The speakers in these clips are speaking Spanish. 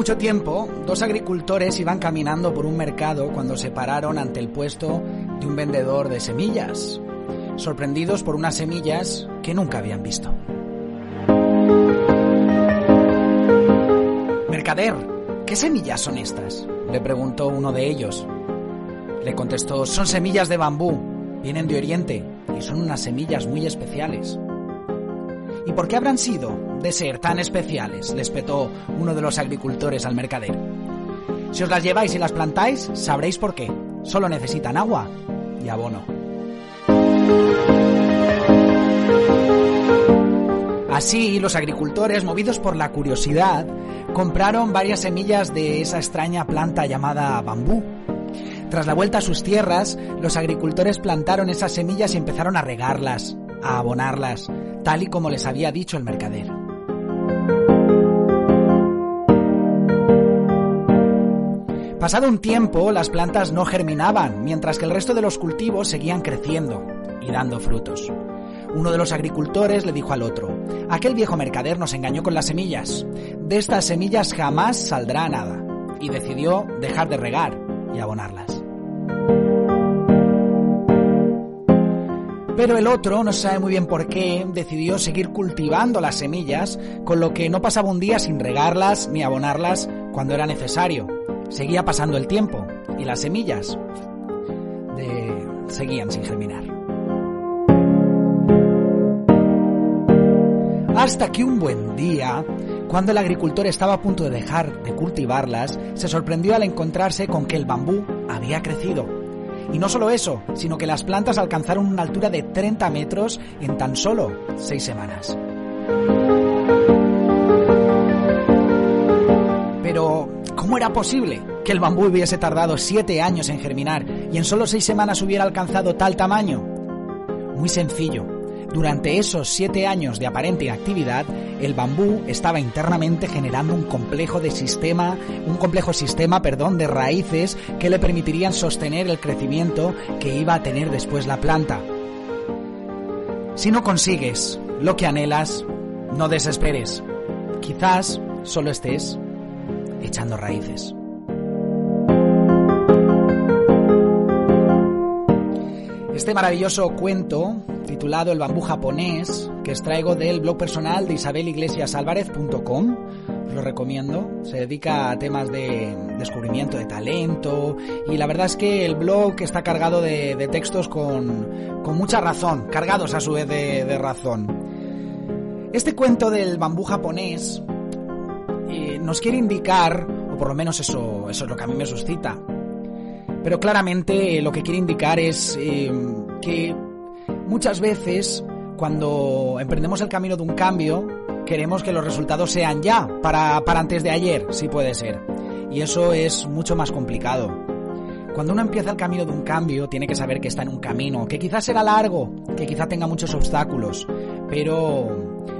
Mucho tiempo, dos agricultores iban caminando por un mercado cuando se pararon ante el puesto de un vendedor de semillas, sorprendidos por unas semillas que nunca habían visto. Mercader, ¿qué semillas son estas? le preguntó uno de ellos. Le contestó, son semillas de bambú, vienen de Oriente y son unas semillas muy especiales. ¿Y por qué habrán sido de ser tan especiales? le espetó uno de los agricultores al mercader. Si os las lleváis y las plantáis, sabréis por qué. Solo necesitan agua y abono. Así, los agricultores, movidos por la curiosidad, compraron varias semillas de esa extraña planta llamada bambú. Tras la vuelta a sus tierras, los agricultores plantaron esas semillas y empezaron a regarlas, a abonarlas, tal y como les había dicho el mercader. Pasado un tiempo, las plantas no germinaban, mientras que el resto de los cultivos seguían creciendo y dando frutos. Uno de los agricultores le dijo al otro, aquel viejo mercader nos engañó con las semillas. De estas semillas jamás saldrá nada. Y decidió dejar de regar y abonarlas. Pero el otro, no sabe muy bien por qué, decidió seguir cultivando las semillas, con lo que no pasaba un día sin regarlas ni abonarlas cuando era necesario. Seguía pasando el tiempo y las semillas de... seguían sin germinar. Hasta que un buen día, cuando el agricultor estaba a punto de dejar de cultivarlas, se sorprendió al encontrarse con que el bambú había crecido. Y no solo eso, sino que las plantas alcanzaron una altura de 30 metros en tan solo 6 semanas. ¿Cómo era posible que el bambú hubiese tardado 7 años en germinar y en solo 6 semanas hubiera alcanzado tal tamaño? Muy sencillo. Durante esos 7 años de aparente inactividad, el bambú estaba internamente generando un complejo de sistema, un complejo sistema, perdón, de raíces que le permitirían sostener el crecimiento que iba a tener después la planta. Si no consigues lo que anhelas, no desesperes. Quizás solo estés echando raíces. Este maravilloso cuento, titulado El bambú japonés, que extraigo del blog personal de isabeliglesiasalvarez.com, os lo recomiendo. Se dedica a temas de descubrimiento de talento y la verdad es que el blog está cargado de, textos con, con, mucha razón, cargados a su vez de, razón. Este cuento del bambú japonés nos quiere indicar, o por lo menos eso, eso es lo que a mí me suscita, pero claramente lo que quiere indicar es eh, que muchas veces cuando emprendemos el camino de un cambio, queremos que los resultados sean ya, para, para antes de ayer, si puede ser. Y eso es mucho más complicado. Cuando uno empieza el camino de un cambio, tiene que saber que está en un camino, que quizás será largo, que quizás tenga muchos obstáculos, pero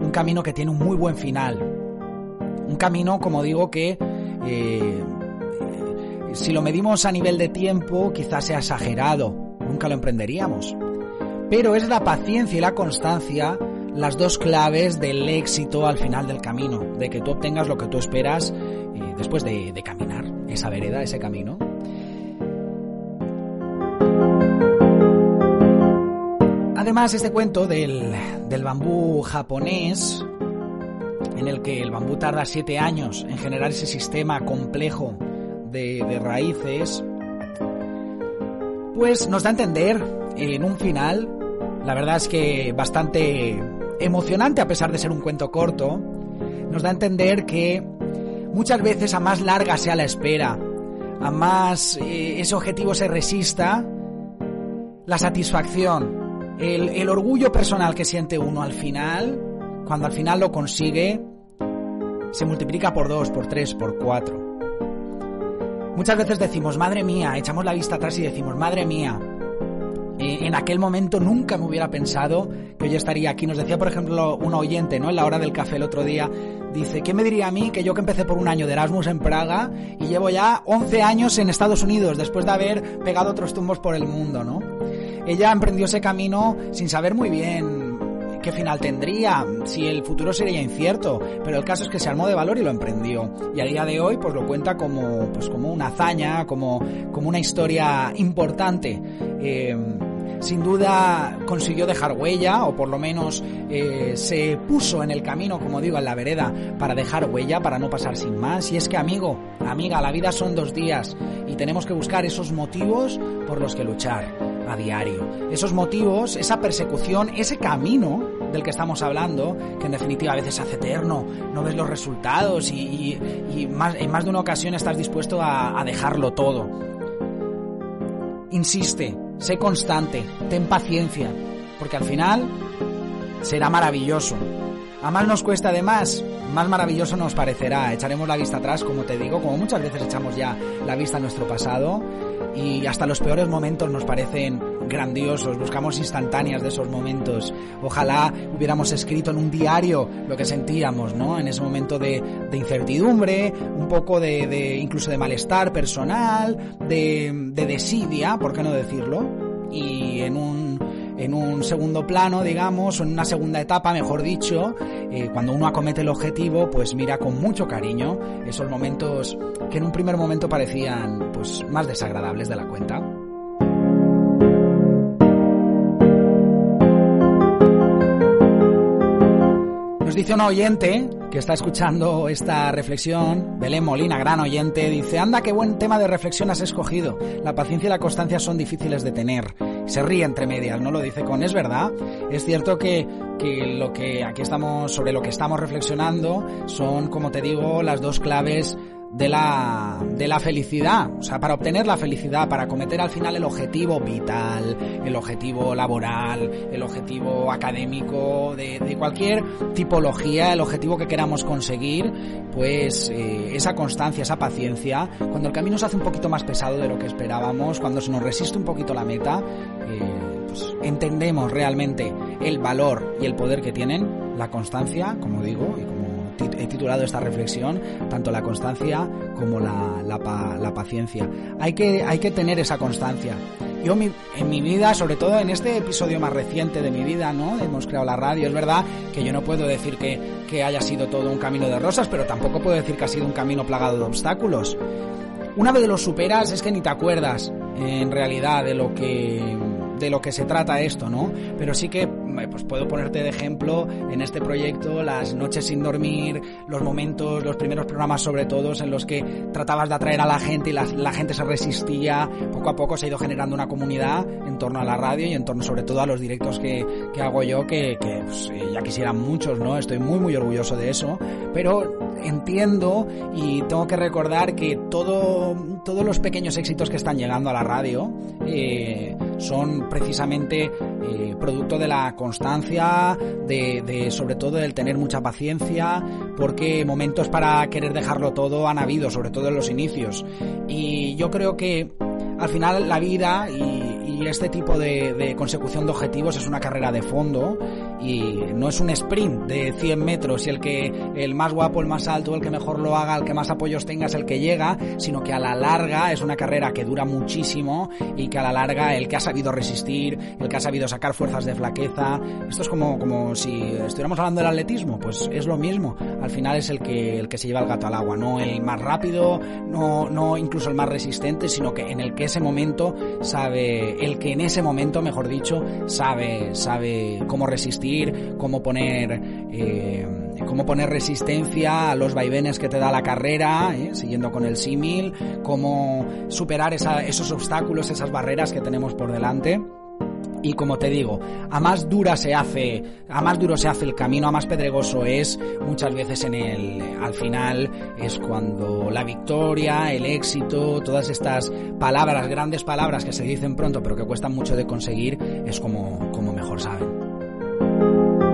un camino que tiene un muy buen final. Un camino, como digo, que eh, si lo medimos a nivel de tiempo, quizás sea exagerado, nunca lo emprenderíamos. Pero es la paciencia y la constancia las dos claves del éxito al final del camino, de que tú obtengas lo que tú esperas eh, después de, de caminar esa vereda, ese camino. Además, este cuento del, del, bambú japonés, en el que el bambú tarda siete años en generar ese sistema complejo de, raíces, pues nos da a entender en un final, la verdad es que bastante emocionante a pesar de ser un cuento corto, nos da a entender que muchas veces a más larga sea la espera, a más eh, ese objetivo se resista, la satisfacción, el orgullo personal que siente uno al final, cuando al final lo consigue, se multiplica por dos, por tres, por cuatro. Muchas veces decimos, madre mía, echamos la vista atrás y decimos, madre mía, eh, en aquel momento nunca me hubiera pensado que yo estaría aquí. Nos decía, por ejemplo, un oyente, ¿no? En la hora del café el otro día, dice, ¿qué me diría a mí que yo que empecé por un año de Erasmus en Praga y llevo ya 11 años en Estados Unidos después de haber pegado otros tumbos por el mundo, ¿no? Ella emprendió ese camino sin saber muy bien qué final tendría, si el futuro sería incierto, pero el caso es que se armó de valor y lo emprendió. Y a día de hoy pues lo cuenta como, pues, como una hazaña, como, como una historia importante. Eh, sin duda consiguió dejar huella, o por lo menos eh, se puso en el camino, como digo, en la vereda, para dejar huella, para no pasar sin más. Y es que, amigo, amiga, la vida son dos días y tenemos que buscar esos motivos por los que luchar a diario. Esos motivos, esa persecución, ese camino del que estamos hablando, que en definitiva a veces hace eterno, no ves los resultados y, en más de una ocasión estás dispuesto a dejarlo todo. Insiste, sé constante, ten paciencia, porque al final será maravilloso. A más nos cuesta además, más maravilloso nos parecerá. Echaremos la vista atrás, como te digo, como muchas veces echamos ya la vista a nuestro pasado y hasta los peores momentos nos parecen grandiosos, buscamos instantáneas de esos momentos. Ojalá hubiéramos escrito en un diario lo que sentíamos, ¿no? En ese momento de, incertidumbre, un poco de, incluso de malestar personal, de, de desidia, ¿por qué no decirlo? Y en un en un segundo plano, digamos, o en una segunda etapa, mejor dicho, eh, cuando uno acomete el objetivo, pues mira con mucho cariño esos momentos que en un primer momento parecían pues más desagradables de la cuenta. Nos dice un oyente que está escuchando esta reflexión, Belén Molina, gran oyente, dice, anda, qué buen tema de reflexión has escogido. La paciencia y la constancia son difíciles de tener. Se ríe entre medias, no lo dice con, es verdad. Es cierto que, que lo que aquí estamos, sobre lo que estamos reflexionando, son, como te digo, las dos claves de la, de la felicidad. O sea, para obtener la felicidad, para cometer al final el objetivo vital, el objetivo laboral, el objetivo académico, de, de cualquier tipología, el objetivo que queramos conseguir, pues eh, esa constancia, esa paciencia, cuando el camino se hace un poquito más pesado de lo que esperábamos, cuando se nos resiste un poquito la meta, eh, pues entendemos realmente el valor y el poder que tienen la constancia, como digo, he titulado esta reflexión, tanto la constancia como la, la, paciencia. Hay que, hay que tener esa constancia. Yo en mi vida, sobre todo en este episodio más reciente de mi vida, ¿no? Hemos creado la radio, es verdad que yo no puedo decir que, que haya sido todo un camino de rosas, pero tampoco puedo decir que ha sido un camino plagado de obstáculos. Una vez lo superas es que ni te acuerdas en realidad de lo que de lo que se trata esto, ¿no? Pero sí que pues puedo ponerte de ejemplo en este proyecto las noches sin dormir, los momentos, los primeros programas sobre todo en los que tratabas de atraer a la gente y la, gente se resistía. Poco a poco se ha ido generando una comunidad en torno a la radio y en torno sobre todo a los directos que, que hago yo, que, pues, eh, ya quisieran muchos, ¿no? Estoy muy muy orgulloso de eso, pero entiendo y tengo que recordar que todo, todos los pequeños éxitos que están llegando a la radio eh, son precisamente eh, producto de la constancia, de, de, sobre todo del tener mucha paciencia, porque momentos para querer dejarlo todo han habido, sobre todo en los inicios. Y yo creo que al final la vida y, este tipo de, consecución de objetivos es una carrera de fondo y no es un sprint de 100 metros y el que el más guapo, el más alto, el que mejor lo haga, el que más apoyos tenga es el que llega, sino que a la larga es una carrera que dura muchísimo y que a la larga el que ha sabido resistir, el que ha sabido sacar fuerzas de flaqueza, esto es como, como si estuviéramos hablando del atletismo, pues es lo mismo, al final es el que, el que se lleva el gato al agua, no el más rápido, no, no incluso el más resistente, sino que en el que ese momento sabe, el que en ese momento, mejor dicho, sabe, sabe cómo resistir, cómo poner, eh, cómo poner resistencia a los vaivenes que te da la carrera, eh, siguiendo con el símil, cómo superar esos obstáculos, esas barreras que tenemos por delante. Y como te digo, a más dura se hace, a más duro se hace el camino, a más pedregoso es, muchas veces en el, al final es cuando la victoria, el éxito, todas estas palabras, grandes palabras que se dicen pronto pero que cuestan mucho de conseguir, es como, como mejor saben.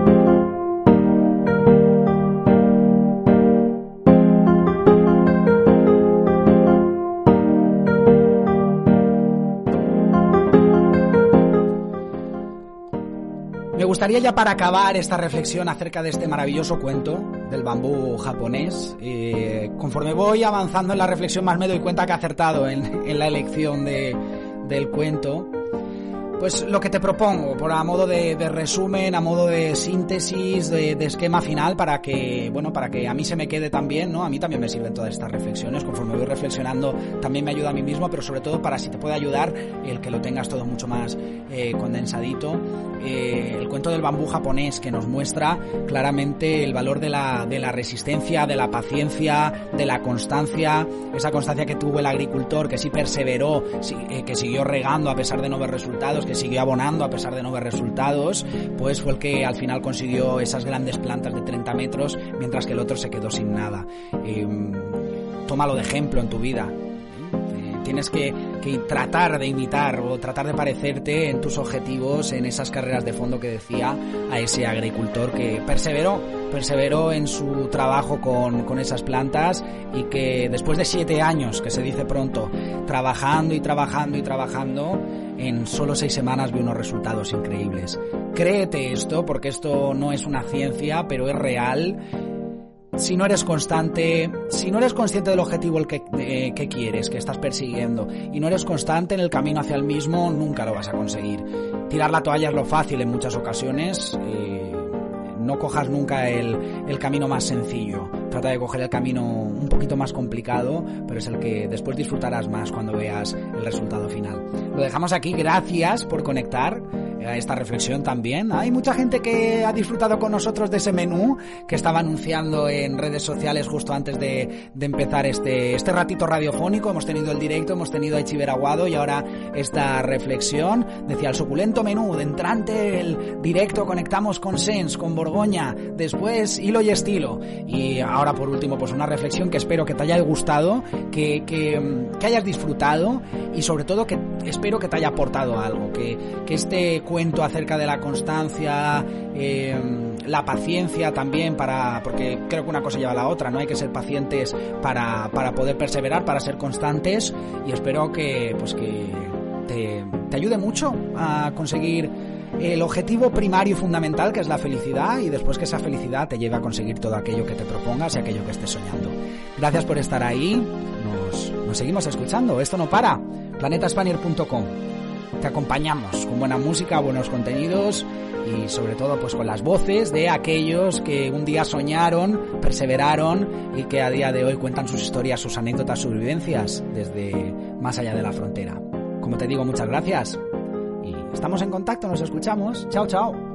Gustaría ya para acabar esta reflexión acerca de este maravilloso cuento del bambú japonés. Eh, conforme voy avanzando en la reflexión más me doy cuenta que he acertado en, la elección de, del cuento. Pues lo que te propongo, por a modo de, resumen, a modo de síntesis, de, esquema final, para que, bueno, para que a mí se me quede también, ¿no? A mí también me sirven todas estas reflexiones, conforme voy reflexionando, también me ayuda a mí mismo, pero sobre todo para si te puede ayudar el que lo tengas todo mucho más eh, condensadito. Eh, el cuento del bambú japonés que nos muestra claramente el valor de la, de la resistencia, de la paciencia, de la constancia, esa constancia que tuvo el agricultor, que sí perseveró, eh, que siguió regando a pesar de no ver resultados, que siguió abonando a pesar de no ver resultados, pues fue el que al final consiguió esas grandes plantas de 30 metros, mientras que el otro se quedó sin nada. Em, tómalo de ejemplo en tu vida tienes que, tratar de imitar o tratar de parecerte en tus objetivos, en esas carreras de fondo que decía, a ese agricultor que perseveró, perseveró en su trabajo con, con esas plantas y que después de siete años, que se dice pronto, trabajando y trabajando y trabajando, en solo seis semanas vio unos resultados increíbles. Créete esto, porque esto no es una ciencia, pero es real si no eres constante, si no eres consciente del objetivo el que, quieres, que estás persiguiendo, y no eres constante en el camino hacia el mismo, nunca lo vas a conseguir. Tirar la toalla es lo fácil en muchas ocasiones. Eh, no cojas nunca el, el, camino más sencillo. Trata de coger el camino un poquito más complicado, pero es el que después disfrutarás más cuando veas el resultado final. Lo dejamos aquí. Gracias por conectar a esta reflexión también. Hay mucha gente que ha disfrutado con nosotros de ese menú que estaba anunciando en redes sociales justo antes de, de empezar este, este ratito radiofónico. Hemos tenido el directo, hemos tenido a Chiveraguado y ahora esta reflexión. Decía el suculento menú, de entrante el directo conectamos con Sens, con Borgoña, después hilo y estilo. Y ahora por último pues una reflexión que espero que te haya gustado, que, que, que hayas disfrutado y sobre todo que espero que te haya aportado algo, que, que este cuento acerca de la constancia, eh, la paciencia también para, porque creo que una cosa lleva a la otra, ¿no? Hay que ser pacientes para, para poder perseverar, para ser constantes y espero que, pues que te, te ayude mucho a conseguir el objetivo primario y fundamental que es la felicidad y después que esa felicidad te lleve a conseguir todo aquello que te propongas y aquello que estés soñando. Gracias por estar ahí, nos, nos seguimos escuchando, esto no para, planetaspanier.com te acompañamos con buena música, buenos contenidos y sobre todo pues con las voces de aquellos que un día soñaron, perseveraron y que a día de hoy cuentan sus historias, sus anécdotas, sus vivencias desde más allá de la frontera. Como te digo, muchas gracias y estamos en contacto, nos escuchamos. Chao, chao.